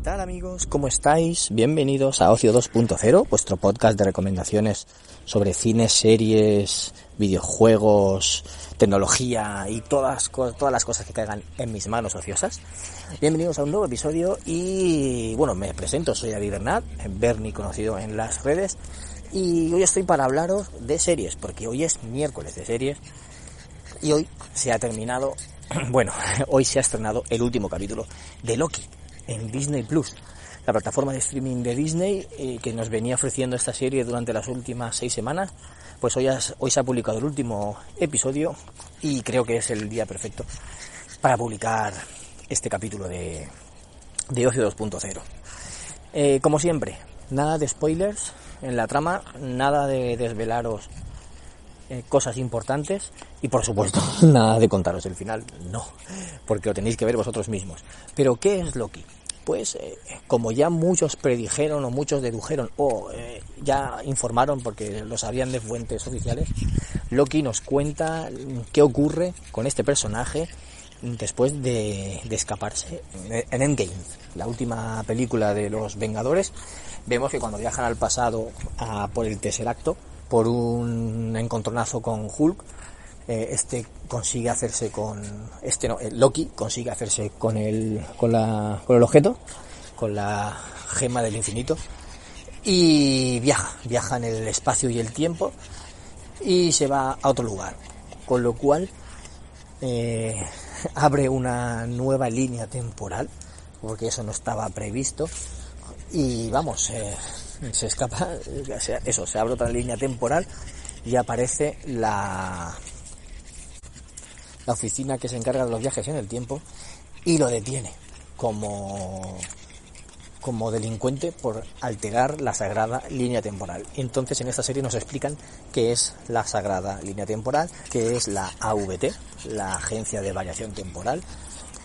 ¿qué tal amigos? ¿Cómo estáis? Bienvenidos a Ocio 2.0, vuestro podcast de recomendaciones sobre cines, series, videojuegos, tecnología y todas, todas las cosas que caigan en mis manos ociosas. Bienvenidos a un nuevo episodio y bueno, me presento, soy David Bernat, Bernie conocido en las redes y hoy estoy para hablaros de series, porque hoy es miércoles de series y hoy se ha terminado, bueno, hoy se ha estrenado el último capítulo de Loki en Disney Plus, la plataforma de streaming de Disney eh, que nos venía ofreciendo esta serie durante las últimas seis semanas. Pues hoy, has- hoy se ha publicado el último episodio y creo que es el día perfecto para publicar este capítulo de, de Ocio 2.0. Eh, como siempre, nada de spoilers en la trama, nada de desvelaros eh, cosas importantes y por supuesto nada de contaros el final, no, porque lo tenéis que ver vosotros mismos. Pero ¿qué es Loki? Pues eh, como ya muchos predijeron o muchos dedujeron o eh, ya informaron porque lo sabían de fuentes oficiales, Loki nos cuenta qué ocurre con este personaje después de, de escaparse en Endgame, la última película de los Vengadores. Vemos que cuando viajan al pasado a por el Tesseracto, por un encontronazo con Hulk, eh, este consigue hacerse con este no, eh, Loki consigue hacerse con el con la con el objeto, con la gema del infinito y viaja, viaja en el espacio y el tiempo y se va a otro lugar, con lo cual eh, abre una nueva línea temporal, porque eso no estaba previsto, y vamos, eh, se escapa, eso, se abre otra línea temporal y aparece la, la oficina que se encarga de los viajes en el tiempo y lo detiene como como delincuente por alterar la sagrada línea temporal. Entonces en esta serie nos explican qué es la sagrada línea temporal, qué es la AVT, la agencia de variación temporal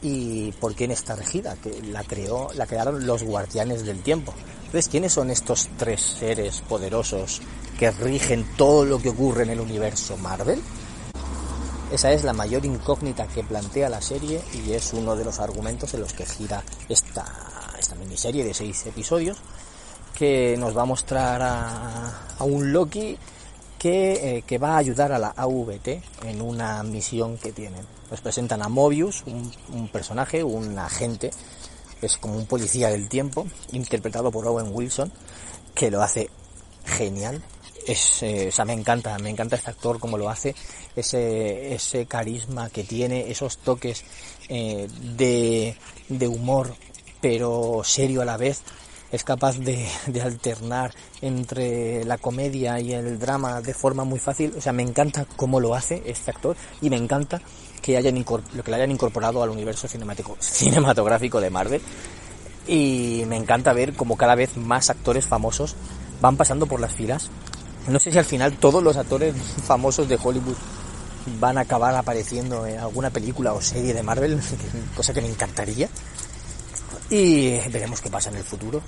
y por quién está regida, que la creó, la crearon los guardianes del tiempo. Entonces, ¿quiénes son estos tres seres poderosos que rigen todo lo que ocurre en el universo Marvel? Esa es la mayor incógnita que plantea la serie y es uno de los argumentos en los que gira esta, esta miniserie de seis episodios que nos va a mostrar a, un Loki que, eh, que va a ayudar a la AVT en una misión que tienen. Nos presentan a Mobius, un, un personaje, un agente, es como un policía del tiempo, interpretado por Owen Wilson, que lo hace genial. Es, eh, o sea, me encanta, me encanta este actor como lo hace, ese, ese carisma que tiene, esos toques eh, de, de humor, pero serio a la vez. Es capaz de, de alternar entre la comedia y el drama de forma muy fácil. O sea, me encanta cómo lo hace este actor y me encanta que hayan que lo hayan incorporado al universo cinematográfico de Marvel. Y me encanta ver como cada vez más actores famosos van pasando por las filas. No sé si al final todos los actores famosos de Hollywood van a acabar apareciendo en alguna película o serie de Marvel, cosa que me encantaría. Y veremos qué pasa en el futuro.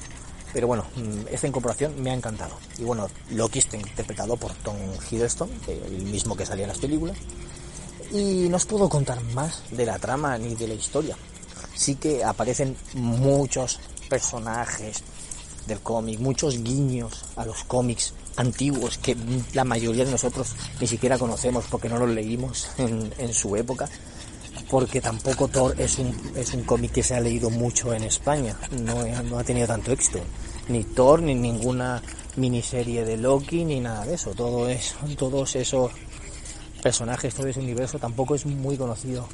Pero bueno, mm, esta incorporación me ha encantado. Y bueno, Loki está interpretado por Tom Hiddleston, el mismo que salía en las películas. Y no os puedo contar más de la trama ni de la historia. Sí que aparecen muchos personajes del cómic, muchos guiños a los cómics antiguos que la mayoría de nosotros ni siquiera conocemos porque no los leímos en, en su época. Porque tampoco Thor es un, es un cómic que se ha leído mucho en España, no, no ha tenido tanto éxito. Ni Thor, ni ninguna miniserie de Loki, ni nada de eso. Todo es, todos esos personajes, todo ese universo tampoco es muy conocido,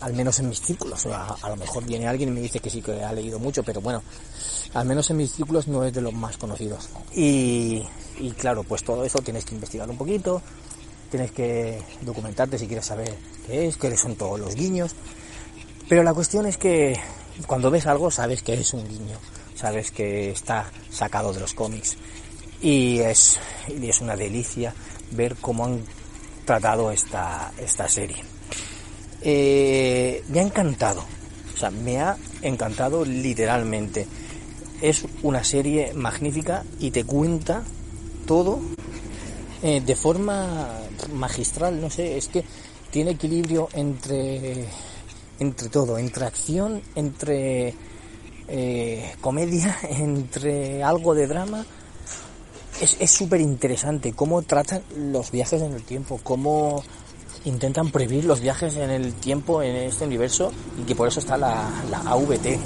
al menos en mis círculos. A lo mejor viene alguien y me dice que sí que ha leído mucho, pero bueno, al menos en mis círculos no es de los más conocidos. Y, y claro, pues todo eso tienes que investigar un poquito, tienes que documentarte si quieres saber qué es, qué son todos los guiños. Pero la cuestión es que cuando ves algo sabes que es un guiño, sabes que está sacado de los cómics y es, y es una delicia ver cómo han tratado esta, esta serie. Eh, me ha encantado, o sea, me ha encantado literalmente. Es una serie magnífica y te cuenta todo eh, de forma magistral, no sé, es que tiene equilibrio entre, entre todo, entre acción, entre eh, comedia, entre algo de drama. Es súper interesante cómo tratan los viajes en el tiempo, cómo intentan prohibir los viajes en el tiempo en este universo y que por eso está la, la AVT.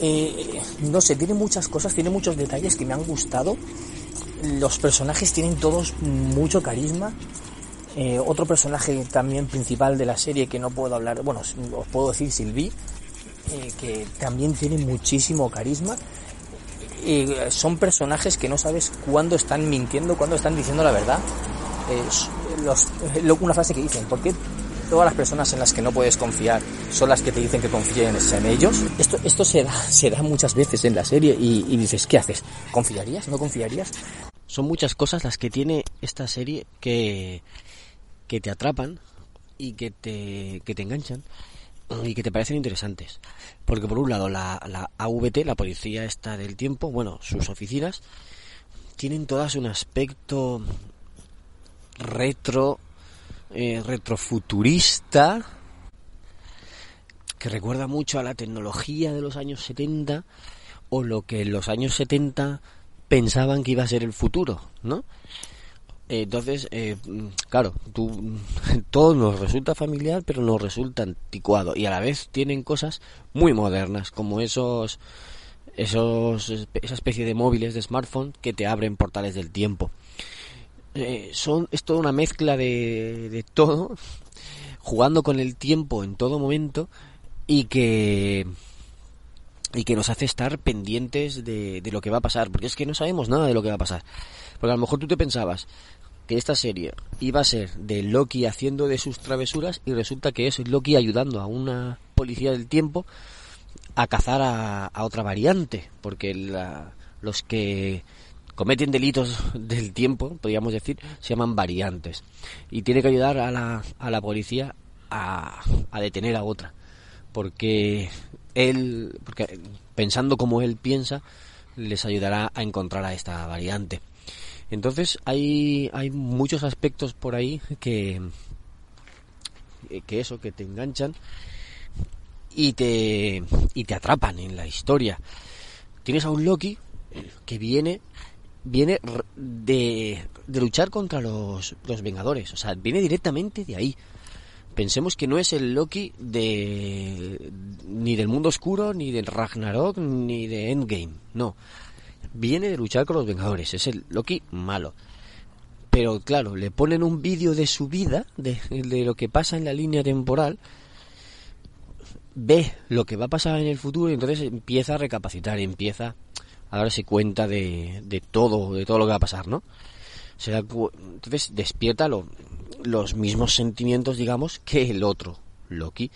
Eh, no sé, tiene muchas cosas, tiene muchos detalles que me han gustado. Los personajes tienen todos mucho carisma. Eh, otro personaje también principal de la serie que no puedo hablar, bueno, os puedo decir Sylvie, eh, que también tiene muchísimo carisma. Eh, son personajes que no sabes cuándo están mintiendo, cuándo están diciendo la verdad. Los, una frase que dicen, ¿por qué todas las personas en las que no puedes confiar son las que te dicen que confíes en ellos? Esto, esto se, da, se da muchas veces en la serie y, y dices, ¿qué haces? ¿Confiarías? ¿No confiarías? Son muchas cosas las que tiene esta serie que, que te atrapan y que te, que te enganchan y que te parecen interesantes. Porque por un lado la, la AVT, la Policía esta del Tiempo, bueno, sus oficinas, tienen todas un aspecto retro, eh, retrofuturista, que recuerda mucho a la tecnología de los años 70 o lo que en los años 70 pensaban que iba a ser el futuro, ¿no? Entonces, eh, claro, todo nos resulta familiar, pero nos resulta anticuado. Y a la vez tienen cosas muy modernas, como esos, esos, esa especie de móviles de smartphone que te abren portales del tiempo. Eh, son, es toda una mezcla de, de todo, jugando con el tiempo en todo momento y que y que nos hace estar pendientes de, de, lo que va a pasar, porque es que no sabemos nada de lo que va a pasar. Porque a lo mejor tú te pensabas que esta serie iba a ser de Loki haciendo de sus travesuras y resulta que es Loki ayudando a una policía del tiempo a cazar a, a otra variante, porque la, los que cometen delitos del tiempo, podríamos decir, se llaman variantes. Y tiene que ayudar a la, a la policía a, a detener a otra. Porque él, porque pensando como él piensa, les ayudará a encontrar a esta variante. Entonces hay, hay muchos aspectos por ahí que, que eso, que te enganchan y te, y te atrapan en la historia. Tienes a un Loki que viene viene de, de luchar contra los, los Vengadores, o sea, viene directamente de ahí. Pensemos que no es el Loki de ni del mundo oscuro, ni del Ragnarok, ni de Endgame, no. Viene de luchar con los Vengadores, es el Loki malo. Pero claro, le ponen un vídeo de su vida, de, de lo que pasa en la línea temporal, ve lo que va a pasar en el futuro y entonces empieza a recapacitar, empieza a darse cuenta de, de todo, de todo lo que va a pasar, ¿no? Se da, entonces despierta lo, los mismos sentimientos, digamos, que el otro, Loki.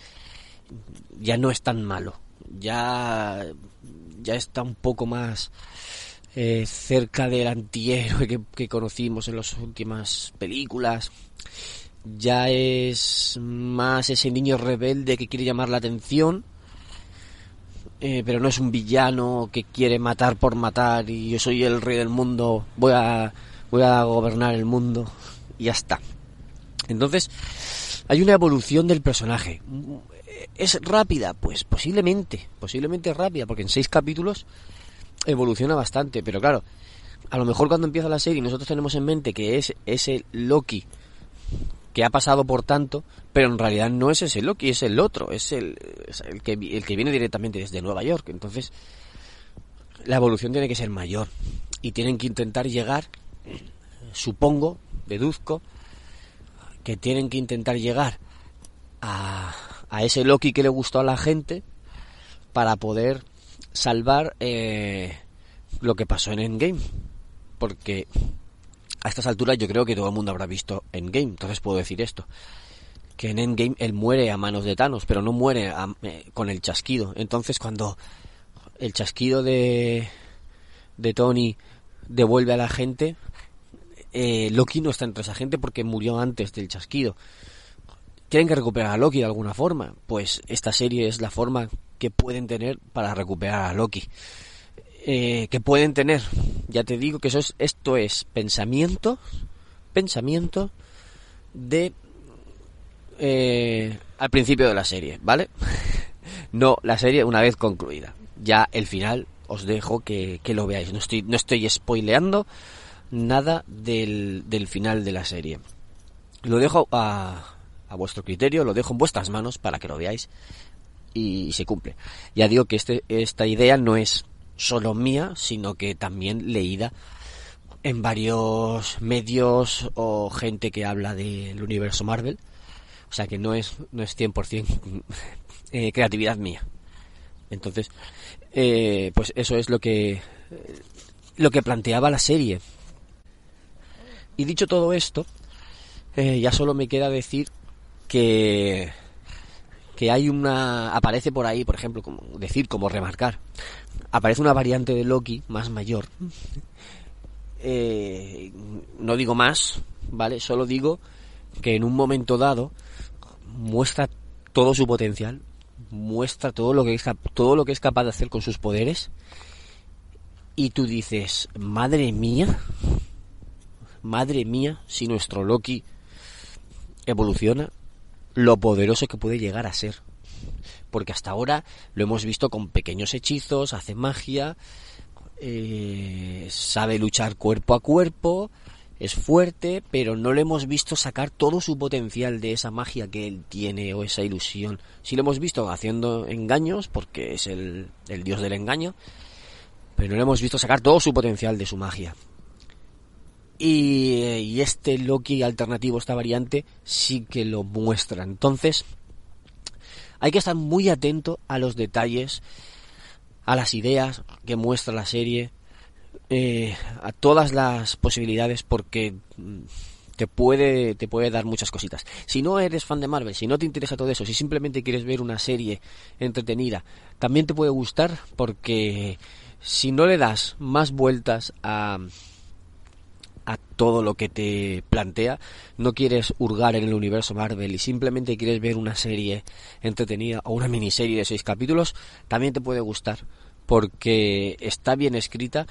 Ya no es tan malo, ya, ya está un poco más eh, cerca del antihéroe que, que conocimos en las últimas películas. Ya es más ese niño rebelde que quiere llamar la atención, eh, pero no es un villano que quiere matar por matar y yo soy el rey del mundo, voy a, voy a gobernar el mundo y ya está. Entonces, hay una evolución del personaje. ¿Es rápida? Pues posiblemente, posiblemente rápida, porque en seis capítulos evoluciona bastante, pero claro, a lo mejor cuando empieza la serie nosotros tenemos en mente que es ese Loki que ha pasado por tanto, pero en realidad no es ese Loki, es el otro, es el, el, que, el que viene directamente desde Nueva York. Entonces, la evolución tiene que ser mayor y tienen que intentar llegar, supongo, deduzco, que tienen que intentar llegar a, a ese Loki que le gustó a la gente para poder salvar eh, lo que pasó en Endgame. Porque a estas alturas yo creo que todo el mundo habrá visto Endgame, entonces puedo decir esto. que en Endgame él muere a manos de Thanos, pero no muere a- eh, con el chasquido. Entonces cuando el chasquido de, de Tony devuelve a la gente, eh, Loki no está entre esa gente porque murió antes del chasquido. Tienen que recuperar a Loki de alguna forma. Pues esta serie es la forma que pueden tener para recuperar a Loki. Eh, que pueden tener. Ya te digo que eso es, esto es pensamiento, pensamiento de eh, al principio de la serie, ¿vale? no la serie una vez concluida. Ya el final os dejo que, que lo veáis. No estoy, no estoy spoileando nada del, del final de la serie. Lo dejo a, a vuestro criterio, lo dejo en vuestras manos para que lo veáis y se cumple. Ya digo que este, esta idea no es solo mía, sino que también leída en varios medios o gente que habla del universo Marvel. O sea que no es, no es 100% eh, creatividad mía. Entonces, eh, pues eso es lo que, lo que planteaba la serie. Y dicho todo esto, eh, ya solo me queda decir que que hay una aparece por ahí, por ejemplo, como decir, como remarcar, aparece una variante de Loki más mayor. Eh, no digo más, ¿vale? Solo digo que en un momento dado muestra todo su potencial, muestra todo lo que es todo lo que es capaz de hacer con sus poderes y tú dices, "Madre mía, madre mía, si nuestro Loki evoluciona, lo poderoso que puede llegar a ser. Porque hasta ahora lo hemos visto con pequeños hechizos, hace magia, eh, sabe luchar cuerpo a cuerpo, es fuerte, pero no le hemos visto sacar todo su potencial de esa magia que él tiene o esa ilusión. Sí lo hemos visto haciendo engaños, porque es el, el dios del engaño, pero no le hemos visto sacar todo su potencial de su magia. Y, y este Loki alternativo, esta variante, sí que lo muestra. Entonces, hay que estar muy atento a los detalles, a las ideas que muestra la serie, eh, a todas las posibilidades, porque mm, te puede, te puede dar muchas cositas. Si no eres fan de Marvel, si no te interesa todo eso, si simplemente quieres ver una serie entretenida, también te puede gustar, porque si no le das más vueltas a a todo lo que te plantea, no quieres hurgar en el universo Marvel y simplemente quieres ver una serie entretenida o una miniserie de seis capítulos, también te puede gustar porque está bien escrita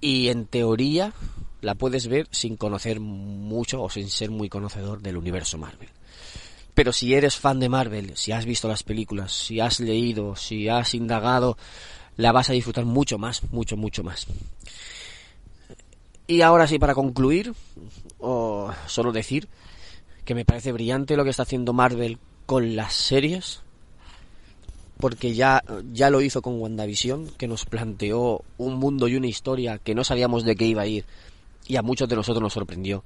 y en teoría la puedes ver sin conocer mucho o sin ser muy conocedor del universo Marvel. Pero si eres fan de Marvel, si has visto las películas, si has leído, si has indagado, la vas a disfrutar mucho más, mucho, mucho más. Y ahora sí, para concluir, o solo decir que me parece brillante lo que está haciendo Marvel con las series, porque ya, ya lo hizo con WandaVision, que nos planteó un mundo y una historia que no sabíamos de qué iba a ir, y a muchos de nosotros nos sorprendió,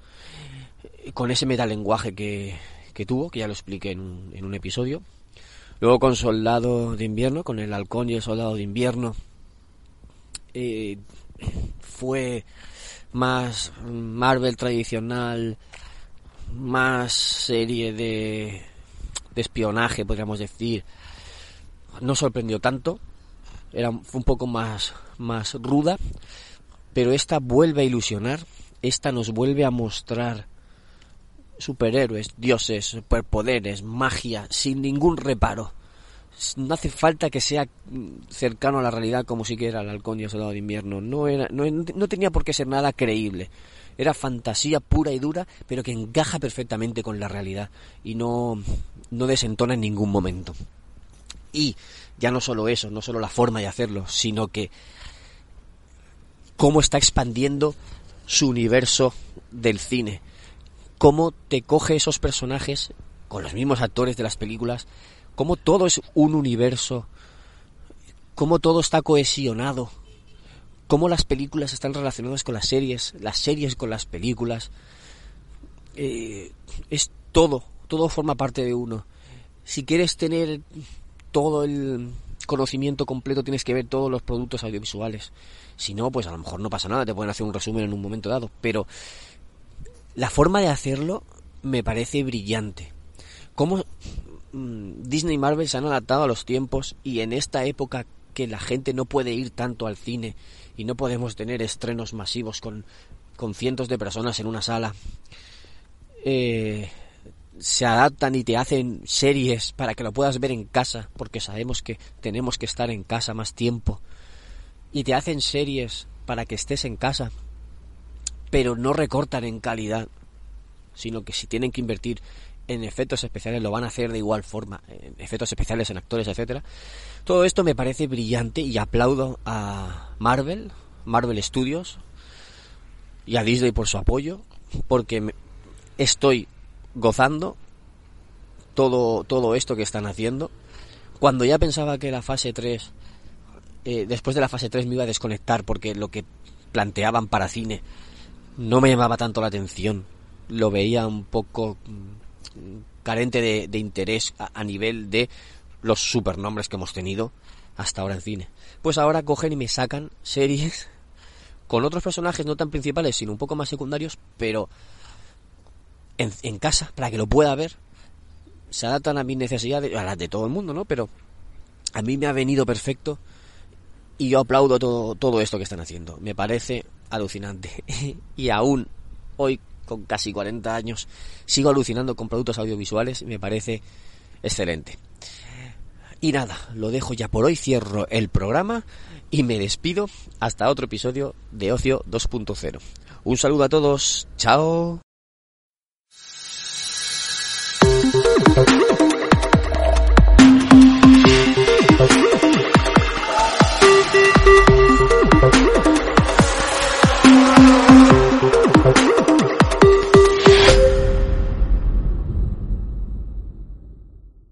con ese metalenguaje que, que tuvo, que ya lo expliqué en un, un episodio. Luego con Soldado de Invierno, con el Halcón y el Soldado de Invierno, eh, fue más Marvel tradicional, más serie de, de espionaje, podríamos decir. No sorprendió tanto, era fue un poco más, más ruda, pero esta vuelve a ilusionar, esta nos vuelve a mostrar superhéroes, dioses, superpoderes, magia, sin ningún reparo. No hace falta que sea cercano a la realidad como si que era el halcón y el soldado de invierno. No, era, no, no tenía por qué ser nada creíble. Era fantasía pura y dura, pero que encaja perfectamente con la realidad y no, no desentona en ningún momento. Y ya no solo eso, no solo la forma de hacerlo, sino que cómo está expandiendo su universo del cine. Cómo te coge esos personajes con los mismos actores de las películas, cómo todo es un universo, cómo todo está cohesionado, cómo las películas están relacionadas con las series, las series con las películas. Eh, es todo, todo forma parte de uno. Si quieres tener todo el conocimiento completo tienes que ver todos los productos audiovisuales. Si no, pues a lo mejor no pasa nada, te pueden hacer un resumen en un momento dado. Pero la forma de hacerlo me parece brillante. cómo Disney y Marvel se han adaptado a los tiempos y en esta época que la gente no puede ir tanto al cine y no podemos tener estrenos masivos con, con cientos de personas en una sala, eh, se adaptan y te hacen series para que lo puedas ver en casa, porque sabemos que tenemos que estar en casa más tiempo, y te hacen series para que estés en casa, pero no recortan en calidad, sino que si tienen que invertir en efectos especiales lo van a hacer de igual forma, en efectos especiales, en actores, etcétera. Todo esto me parece brillante y aplaudo a Marvel, Marvel Studios y a Disney por su apoyo, porque estoy gozando todo, todo esto que están haciendo. Cuando ya pensaba que la fase 3, eh, después de la fase 3 me iba a desconectar porque lo que planteaban para cine no me llamaba tanto la atención. Lo veía un poco mm, carente de, interés a, a, nivel de los supernombres que hemos tenido hasta ahora en cine. Pues ahora cogen y me sacan series con otros personajes no tan principales, sino un poco más secundarios, pero en, en casa, para que lo pueda ver. Se adaptan a mis necesidades, a las de todo el mundo, ¿no? Pero a mí me ha venido perfecto y yo aplaudo todo, todo esto que están haciendo. Me parece alucinante. y aún hoy, con casi 40 años, sigo alucinando con productos audiovisuales y me parece excelente. Y nada, lo dejo ya por hoy, cierro el programa y me despido hasta otro episodio de Ocio 2.0. Un saludo a todos, chao.